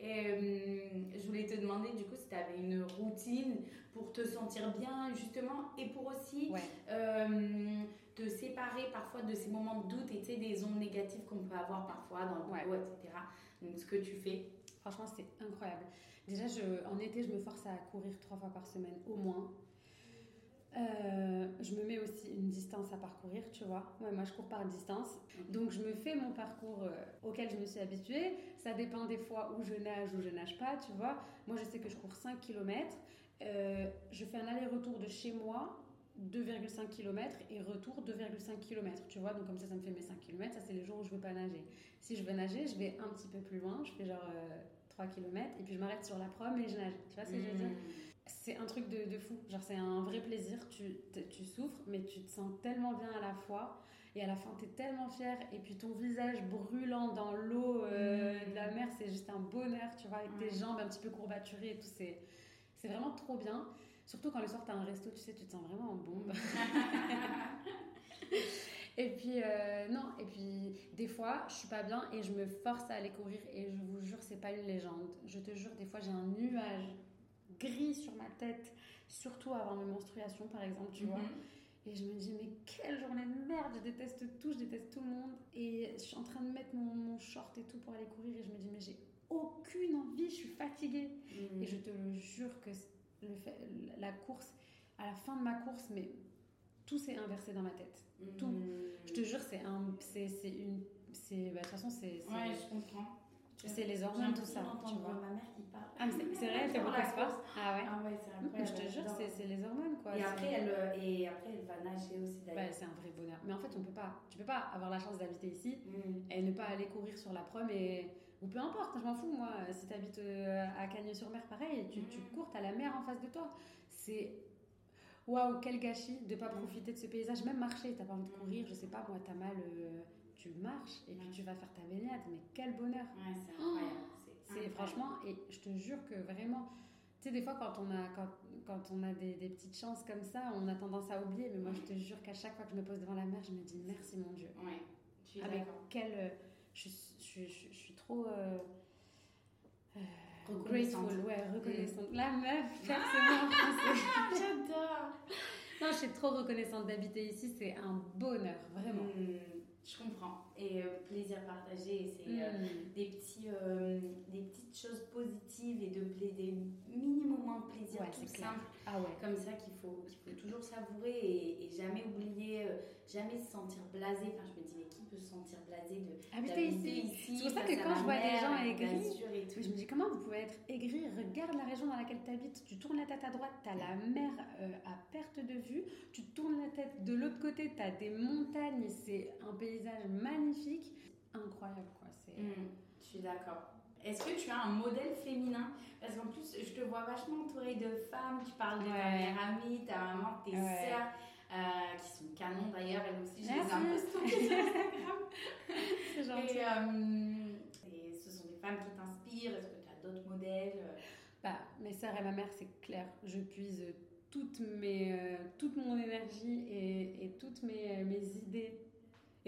Et euh, je voulais te demander du coup si tu avais une routine pour te sentir bien justement et pour aussi euh, te séparer parfois de ces moments de doute et des ondes négatives qu'on peut avoir parfois dans le boulot, etc. Donc ce que tu fais Franchement, c'est incroyable. Déjà, je, en été, je me force à courir trois fois par semaine au moins. Euh, je me mets aussi une distance à parcourir, tu vois. Ouais, moi, je cours par distance. Donc, je me fais mon parcours euh, auquel je me suis habituée. Ça dépend des fois où je nage ou je nage pas, tu vois. Moi, je sais que je cours 5 km. Euh, je fais un aller-retour de chez moi 2,5 km et retour 2,5 km, tu vois. Donc comme ça, ça me fait mes 5 km. Ça, c'est les jours où je veux pas nager. Si je veux nager, je vais un petit peu plus loin. Je fais genre 3 euh, km et puis je m'arrête sur la prom et je nage. Tu vois ce que je veux dire? Mmh. C'est un truc de, de, fou. Genre, c'est un vrai plaisir. Tu, tu souffres, mais tu te sens tellement bien à la fois. Et à la fin, tu es tellement fière. Et puis ton visage brûlant dans l'eau euh, mmh. de la mer, c'est juste un bonheur, tu vois, avec tes jambes un petit peu courbaturées et tout. C'est vraiment trop bien. Surtout quand le soir, tu as un resto, tu sais, tu te sens vraiment en bombe. et puis, euh, non, et puis des fois, je suis pas bien et je me force à aller courir. Et je vous jure, c'est pas une légende. Je te jure, des fois, j'ai un nuage gris sur ma tête, surtout avant mes menstruations, par exemple, tu vois. Mhm. Et je me dis, mais quelle journée de merde, je déteste tout, je déteste tout le monde. Et je suis en train de mettre mon, short et tout pour aller courir et je me dis, mais j'ai aucune envie, je suis fatiguée. Mhm. Et je te le jure que le fait, la course, à la fin de ma course, mais tout s'est inversé dans ma tête. Tout. Hmm. Je te jure, c'est un, c'est, c'est une, c'est, bah, de toute façon, c'est. Ouais, je comprends. C'est les hormones, tout ça. Tu vois. ma mère qui parle. Ah, c'est, c'est vrai, fait beaucoup de sport. Ah ouais. Ah ouais, c'est incroyable. Je te jure, c'est, c'est les hormones, quoi. Et après, elle, euh, et après, elle va nager aussi d'ailleurs. Bah, c'est un vrai bonheur. Mais en fait, on peut pas, tu peux pas avoir la chance d'habiter ici hmm. et ne pas aller courir sur la prom et ou peu importe, je m'en fous, moi, si tu habites euh, à Cagnes-sur-Mer, pareil, tu, tu mm. cours, tu as la mer en face de toi. C'est waouh, quel gâchis de pas profiter de ce paysage, même marcher, t'as pas envie de courir, je sais pas, moi, t'as mal, euh, tu marches et puis tu vas faire ta baignade, mais quel bonheur! Ouais, c'est incroyable. c'est franchement, et je te jure que vraiment, tu sais, des fois, quand on a, quand, quand on a des, des, petites chances comme ça, on a tendance à oublier, mais moi, je te jure qu'à chaque fois que je me pose devant la mer, je me dis merci, mon Dieu. Ouais, tu Avec quel. Je, je, je, suis trop. Euh, euh, grateful, ouais, reconnaissante. Mm. La meuf, forcément ah, J'adore. Non, je suis trop reconnaissante d'habiter ici, c'est un bonheur, vraiment. Mm, je comprends. Et euh, plaisir partagé, c'est euh, mm. des, petits, des petites choses positives et de des minimum de plaisir ouais, tout simple. Ah ouais. comme ça qu'il faut, qu'il faut toujours savourer et, et jamais oublier, euh, jamais se sentir blasé. Enfin, je me dis, mais qui peut se sentir blasé de Habiter d'habiter ici. C'est pour ça que quand je vois des mer, gens aigris, nature et tout. Je me dis comment vous pouvez être aigri? Regarde la région dans laquelle tu habites. Tu tournes la tête à droite, tu as la mer euh, à perte de vue. Tu tournes la tête de l'autre côté, tu as des montagnes. C'est un paysage magnifique. Incroyable quoi. C'est... Mm, je suis d'accord. Est-ce que tu as un modèle féminin? Parce qu'en plus, je te vois vachement entourée de femmes. Tu parles de ta Ouais. meilleure amie, ta maman, tes Ouais. sœurs, euh, qui sont canons d'ailleurs. Elles aussi, je les stockées sur Instagram. C'est gentil. Et, euh, et ce sont des femmes qui t'inspirent. Est-ce que tu as d'autres modèles Bah, mes sœurs et ma mère, c'est clair. Je puise toutes mes, euh, toute mon énergie et, et toutes mes, mes idées.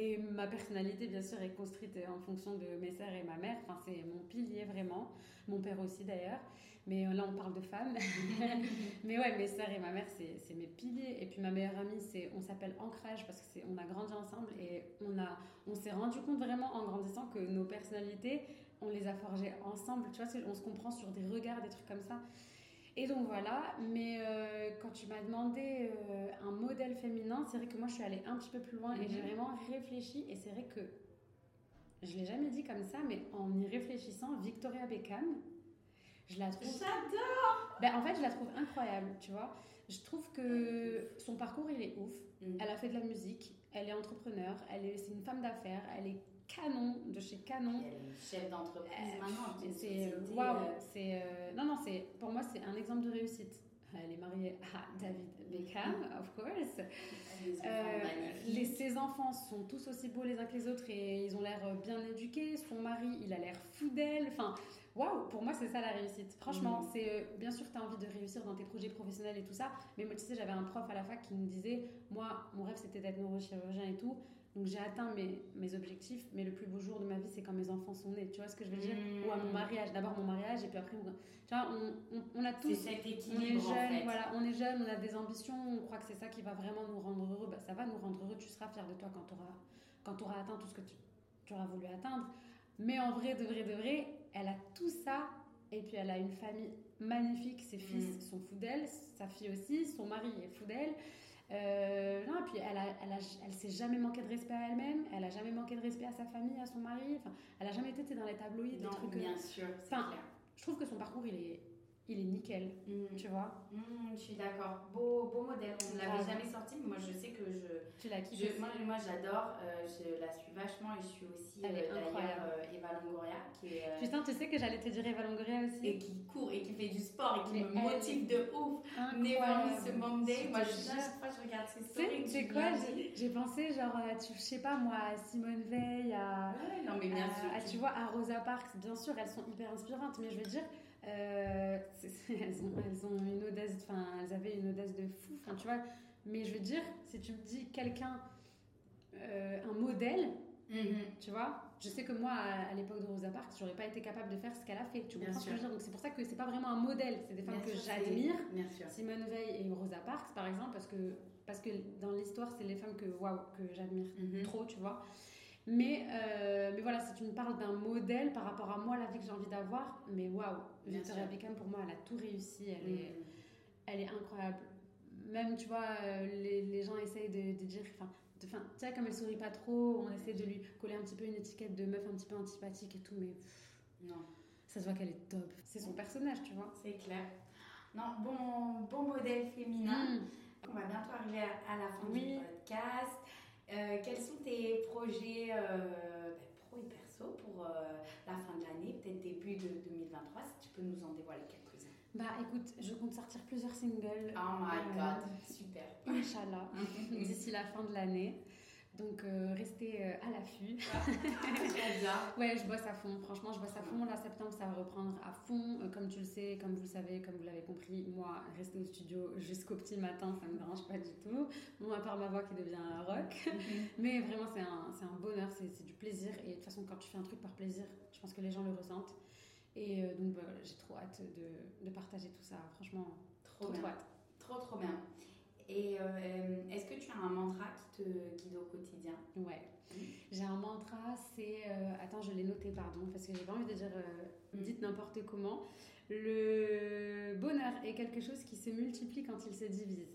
Et ma personnalité, bien sûr, est construite en fonction de mes sœurs et ma mère. Enfin, c'est mon pilier vraiment. Mon père aussi, d'ailleurs. Mais euh, là, on parle de femmes. Mais ouais, mes sœurs et ma mère, c'est mes piliers. Et puis ma meilleure amie, c'est, on s'appelle Ancrage parce que on a grandi ensemble et on a, on s'est rendu compte vraiment en grandissant que nos personnalités, on les a forgées ensemble. Tu vois, on se comprend sur des regards, des trucs comme ça. Et donc voilà. Mais euh, quand tu m'as demandé euh, un modèle féminin, c'est vrai que moi, je suis allée un petit peu plus loin et j'ai Mhm. vraiment réfléchi. Et c'est vrai que je l'ai jamais dit comme ça, mais en y réfléchissant, Victoria Beckham, je la trouve J'adore ben, en fait, je la trouve incroyable, tu vois. Je trouve que son parcours, il est ouf. Mm. Elle a fait de la musique, elle est entrepreneur, elle est, c'est une femme d'affaires, elle est canon, de chez Canon. Elle est chef d'entreprise Euh, maintenant. C'est société, waouh, euh, c'est euh, non non, c'est pour moi c'est un exemple de réussite. Elle est mariée à David Beckham, of course. sont Euh, les, ses enfants sont tous aussi beaux les uns que les autres et ils ont l'air euh, bien éduqués. Son mari, il a l'air fou d'elle. Enfin, waouh, pour moi, c'est ça la réussite. Franchement, Mhm. c'est euh, bien sûr, tu as envie de réussir dans tes projets professionnels et tout ça. Mais moi, tu sais, j'avais un prof à la fac qui me disait Moi, mon rêve, c'était d'être neurochirurgien et tout. Donc, j'ai atteint mes, mes objectifs. Mais le plus beau jour de ma vie, c'est quand mes enfants sont nés. Tu vois ce que je veux dire Mhm. Ou à mon mariage. D'abord, mon mariage et puis après, tu vois, on, on, on a C'est tous cet on est équilibre en jeune, fait. voilà, on est jeune, on a des ambitions, on croit que c'est ça qui va vraiment nous rendre heureux. Bah, ça va nous rendre heureux, tu seras fier de toi quand tu auras, quand auras atteint tout ce que tu, tu auras voulu atteindre. Mais en vrai, de vrai, de vrai, elle a tout ça. Et puis elle a une famille magnifique, ses fils Mm. sont fous d'elle, sa fille aussi, son mari est fou d'elle. Euh, non, et puis elle, a, elle, a, elle s'est jamais manqué de respect à elle-même, elle a jamais manqué de respect à sa famille, à son mari. Enfin, elle a jamais été dans les tabloïds, des Non, trucs. euh, bien sûr, c'est Enfin, clair. Je trouve que son parcours, il est, il est nickel, Mm. tu vois. Mm, je suis d'accord. Beau, beau modèle. On ne l'avait jamais sorti, mais moi je sais que je. Tu l'as kiffé moi, moi, j'adore. euh, je la suis vachement et je suis aussi euh, d'ailleurs euh, Eva Longoria qui est. euh, Putain, tu sais que j'allais te dire Eva Longoria aussi? et qui court et qui fait du sport et qui Mais me elle- motive de ouf. Never miss Monday. Moi, je chaque fois, je regarde ses Tu stories. tu sais quoi, j'ai- pensé genre, tu, je sais pas moi, à Simone Veil, à, Ouais, non, mais bien sûr. à, tu vois, à Rosa Parks. Bien sûr, elles sont hyper inspirantes, mais je veux dire, euh, elles, ont, elles ont une audace, enfin, elles avaient une audace de fou, enfin, tu vois. Mais je veux dire, si tu me dis quelqu'un, euh, un modèle, Mhm. tu vois, je sais que moi, à, à l'époque de Rosa Parks, j'aurais pas été capable de faire ce qu'elle a fait. Tu comprends ce que je veux dire? Donc c'est pour ça que c'est pas vraiment un modèle, c'est des femmes Bien que j'admire. Simone Veil et Rosa Parks, par exemple, parce que, parce que dans l'histoire, c'est les femmes que, waouh, que j'admire Mhm. trop, tu vois. Mais, euh, mais voilà, si tu me parles d'un modèle par rapport à moi, la vie que j'ai envie d'avoir, mais waouh, Victoria. Beckham, pour moi, elle a tout réussi, elle, est, Mhm. elle est incroyable. Même, tu vois, euh, les, les gens essayent de, de dire, enfin, enfin, tu sais, comme elle sourit pas trop, on essaie de lui coller un petit peu une étiquette de meuf un petit peu antipathique et tout, mais pff, Non. ça se voit qu'elle est top. C'est son personnage, tu vois. C'est clair. Non, bon, bon modèle féminin. Mm. On va bientôt arriver à, à la fin Oui. du podcast. Euh, quels sont tes projets euh, ben, pro et perso pour euh, la fin de l'année, peut-être début de 2023, si tu peux nous en dévoiler quelques-uns? Bah écoute, je compte sortir plusieurs singles. Oh my god, super. Inch'Allah, d'ici la fin de l'année. Donc euh, restez euh, à l'affût. Très bien. Ouais, je bosse à fond. Franchement, je bosse à fond. Là, septembre, ça va reprendre à fond. Euh, comme tu le sais, comme vous le savez, comme vous l'avez compris, moi, rester au studio jusqu'au petit matin, ça me dérange pas du tout. Bon, à part ma voix qui devient un rock. Mais vraiment, c'est un, un bonheur, c'est du plaisir. Et de toute façon, quand tu fais un truc par plaisir, je pense que les gens le ressentent. Et donc, bah, j'ai trop hâte de, de partager tout ça. Franchement, Trop, trop, bien. trop hâte. Trop, trop bien. Et euh, est-ce que tu as un mantra qui te guide au quotidien? Ouais. J'ai un mantra, c'est. euh, attends, je l'ai noté, pardon, parce que j'ai pas envie de dire euh, Mm. dites n'importe comment. Le bonheur est quelque chose qui se multiplie quand il se divise.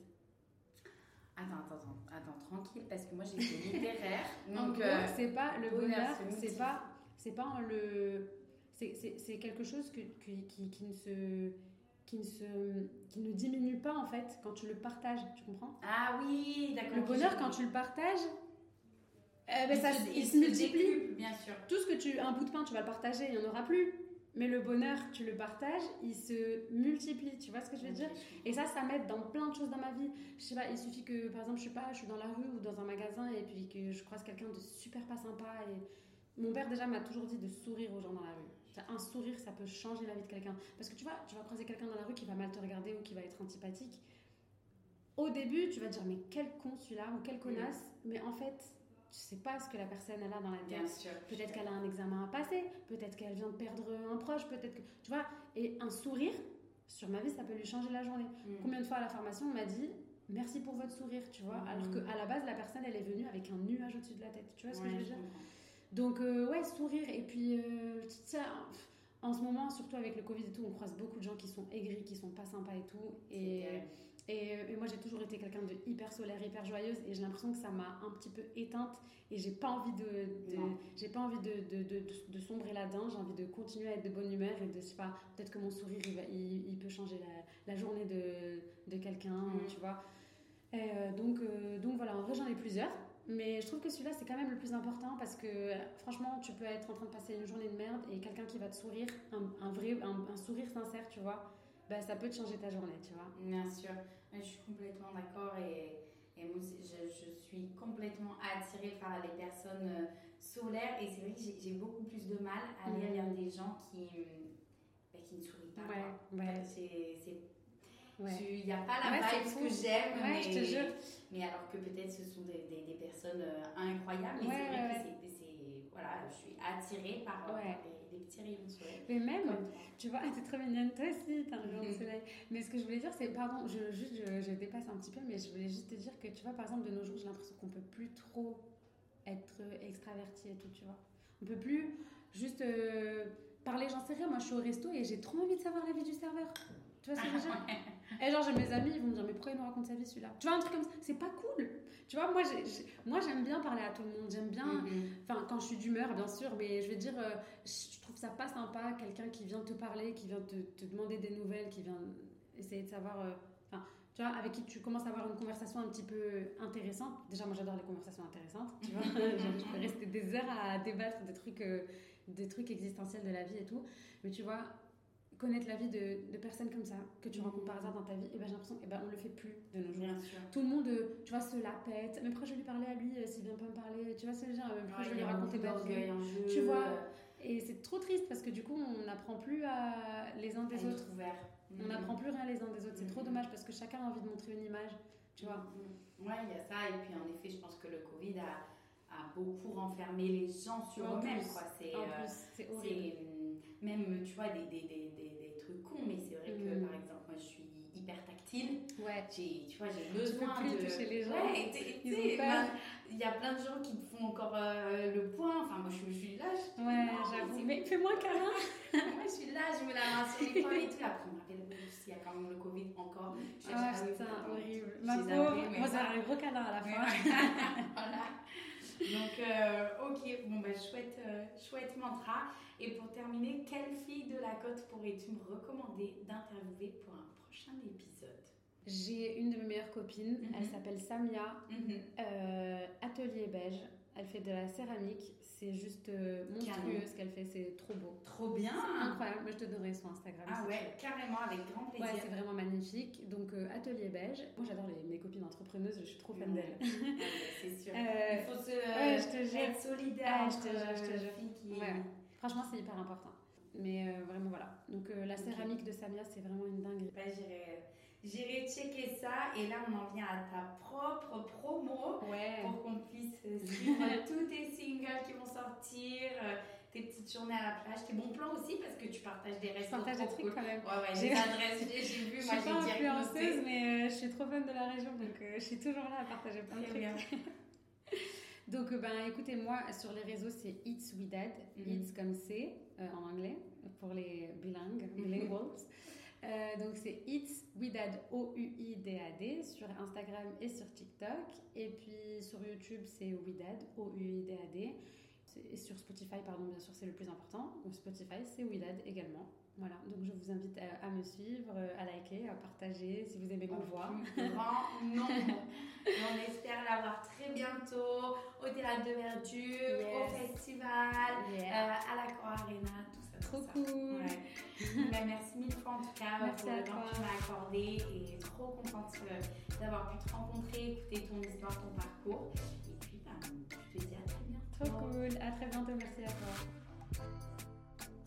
Attends, attends, attends, attends, tranquille, parce que moi j'ai fait littéraire. Donc, c'est pas le bonheur c'est pas, c'est pas en le, c'est- quelque chose que, qui, qui, qui ne se, qui ne se, qui ne diminue pas en fait quand tu le partages. Tu comprends? Ah oui, d'accord. Le bonheur quand tu le partages, euh, ben, ça, se- il se multiplie. bien sûr. Tout ce que tu, un bout de pain, tu vas le partager, il y en aura plus. Mais le bonheur, tu le partages, il se multiplie. Tu vois ce que je veux dire? Et ça, ça m'aide dans plein de choses dans ma vie. Je sais pas, il suffit que, par exemple, je sais pas, je suis dans la rue ou dans un magasin et puis que je croise quelqu'un de super pas sympa. Et mon père déjà m'a toujours dit de sourire aux gens dans la rue. Un sourire, ça peut changer la vie de quelqu'un. Parce que tu vois, tu vas croiser quelqu'un dans la rue qui va mal te regarder ou qui va être antipathique. Au début, tu vas te dire mais quel con celui-là ou quelle connasse. Mais en fait, tu sais pas ce que la personne elle a dans la tête. Peut-être qu'elle a un examen à passer, peut-être qu'elle vient de perdre un proche, peut-être que. Tu vois, et un sourire, sur ma vie, ça peut lui changer la journée. Mm. Combien de fois à la formation, on m'a dit merci pour votre sourire, tu vois, Mhm. alors qu'à la base, la personne, elle est venue avec un nuage au-dessus de la tête. Tu vois ce que je veux dire? Donc, euh, ouais, sourire. Et puis, euh, sais, en ce moment, surtout avec le Covid et tout, on croise beaucoup de gens qui sont aigris, qui sont pas sympas et tout. Et. Euh, Et, et moi, j'ai toujours été quelqu'un de hyper solaire, hyper joyeuse, et j'ai l'impression que ça m'a un petit peu éteinte. Et j'ai pas envie de, j'ai pas envie de, de, de, de- de sombrer là-dedans. J'ai envie de continuer à être de bonne humeur et de, je sais pas, peut-être que mon sourire, il, va- il, il peut changer la, la journée de, de quelqu'un, Mhm. tu vois. Et, euh, donc, euh, donc voilà, en vrai, j'en ai plusieurs. Mais je trouve que celui-là, c'est quand même le plus important parce que franchement, tu peux être en train de passer une journée de merde et quelqu'un qui va te sourire, un, un vrai, un, un sourire sincère, tu vois, bah, ça peut te changer ta journée, tu vois. Bien sûr, je suis complètement d'accord et, et moi je, je suis complètement attirée par les personnes euh, solaires et c'est vrai que j'ai- beaucoup plus de mal à aller vers des gens qui, bah, qui ne sourient pas. Ouais. C'est- c'est- Ouais. Il n'y a pas la Ouais, vibe que j'aime, Ouais, mais, je te jure. mais alors que peut-être ce sont des, des, des personnes euh, incroyables. Mais c'est vrai que c'est- voilà, je suis attirée par, euh, par les petits rayons de soleil. Mais même, tu vois, t'es trop mignonne, toi aussi, t'as un rayon de soleil. Mais ce que je voulais dire, c'est, pardon, je, juste, je, je dépasse un petit peu, mais je voulais juste te dire que, tu vois, par exemple, de nos jours, j'ai l'impression qu'on peut plus trop être extraverti et tout, tu vois. On peut plus juste euh, parler, j'en sais rien. Moi, je suis au resto et j'ai trop envie de savoir la vie du serveur. Tu vois ce que je veux dire Et genre, j'ai mes amis, ils vont me dire, mais pourquoi il nous raconte sa vie celui-là? Tu vois, un truc comme ça, c'est pas cool. Tu vois, moi, j'ai- moi j'aime bien parler à tout le monde. J'aime bien. Mhm. Enfin, quand je suis d'humeur, bien sûr, mais je veux dire, euh, je trouve ça pas sympa, quelqu'un qui vient te parler, qui vient te, te demander des nouvelles, qui vient essayer de savoir. euh, Enfin, tu vois, avec qui tu commences à avoir une conversation un petit peu intéressante. Déjà, moi j'adore les conversations intéressantes, tu vois. Je peux rester des heures à débattre des trucs, euh, des trucs existentiels de la vie et tout. Mais tu vois, connaître la vie de, de personnes comme ça, que tu rencontres par hasard dans ta vie, et ben j'ai l'impression qu'on le fait plus de nos jours. Bien sûr. Tout le monde, euh, tu vois, se la pète. Mais pourquoi je vais lui parler à lui euh, s'il vient pas me parler Tu vois, c'est genre, euh, pourquoi je vais il lui raconter ma vie. Tu vois, euh, Et c'est trop triste parce que du coup, on n'apprend plus à les uns des autres. ouvert. On Mhm. n'apprend plus rien les uns des autres. C'est trop Mhm. dommage parce que chacun a envie de montrer une image. Tu vois Mhm. Ouais, il y a ça. Et puis en effet, je pense que le Covid a, a beaucoup renfermé les gens sur eux-mêmes. euh, c'est horrible. Même, tu vois, des, des, des, des, trucs cons, mais c'est vrai que Mhm. par exemple, moi je suis hyper tactile. Ouais. J'ai, tu vois, j'ai peux besoin plus de. toucher les gens. Ouais, ben, Il y a plein de gens qui font encore euh, le point. Enfin, moi je, suis- je suis là. Je, Ouais, j'avoue. Mais fais-moi câlin. moi, je suis là, je me la main sur les poings et tout. Après, on ouf, s'il y a quand même le Covid encore. Je Ah putain, horrible. Ma pauvre. Moi, ça un gros câlin à la fin. voilà. Donc, euh, ok, bon, bah, chouette, euh, chouette mantra. Et pour terminer, quelle fille de la côte pourrais-tu me recommander d'interviewer pour un prochain épisode? J'ai une de mes meilleures copines. Mhm. Elle s'appelle Samia. Euh, atelier beige. Elle fait de la céramique. C'est juste euh, monstrueux ce qu'elle fait. C'est trop beau. Trop bien Incroyable. Mais je te donnerai son Instagram. Ah ouais, carrément, avec grand Ouais, plaisir. c'est vraiment magnifique. Donc, euh, atelier beige. Moi, j'adore mes copines entrepreneuses. Je suis trop fan d'elles. Ah c'est sûr. Euh, Il faut se ouais, je te jure. être solidaire Ouais, je te jure, je te jure. filles qui... Ouais. Franchement, c'est hyper important. Mais euh, vraiment, voilà. Donc, euh, la céramique de Samia, c'est vraiment une dinguerie. Bah, j'irai, j'irai checker ça et là on en vient à ta propre promo Ouais. pour qu'on puisse suivre tous tes singles qui vont sortir, euh, tes petites journées à la plage, tes bons plans aussi parce que tu partages des Je restos partage des trucs cool. quand même. Ouais, ouais, J'ai- adresses, j'ai, j'ai vu, Je moi suis pas j'ai direct influenceuse, mais euh, je suis trop fan de la région, donc euh, je suis toujours là à partager plein de trucs. Donc, euh, ben, écoutez, moi, sur les réseaux, c'est It's We Dad. Mhm. It's comme c'est euh, en anglais. pour les bilingues, bilinguals. Euh, donc c'est It's Widad, O-U-I-D-A-D, sur Instagram et sur TikTok. Et puis sur YouTube, c'est Widad, O-U-I-D-A-D. Et sur Spotify, pardon, bien sûr, c'est le plus important. Donc Spotify, c'est Widad également. Voilà, donc je vous invite à, me suivre, à liker, à partager si vous aimez ma voix. Grand nombre. on espère l'avoir très bientôt au Théâtre de Verdure, au festival, euh, à la Croix Arena, tout ça. Trop cool. Bah, merci mille fois en tout cas merci pour le temps que tu m'as accordé et trop contente euh, d'avoir pu te rencontrer, écouter ton histoire, ton parcours. Et puis, bah, je te dis à très bientôt. Trop cool. À très bientôt. Merci à toi.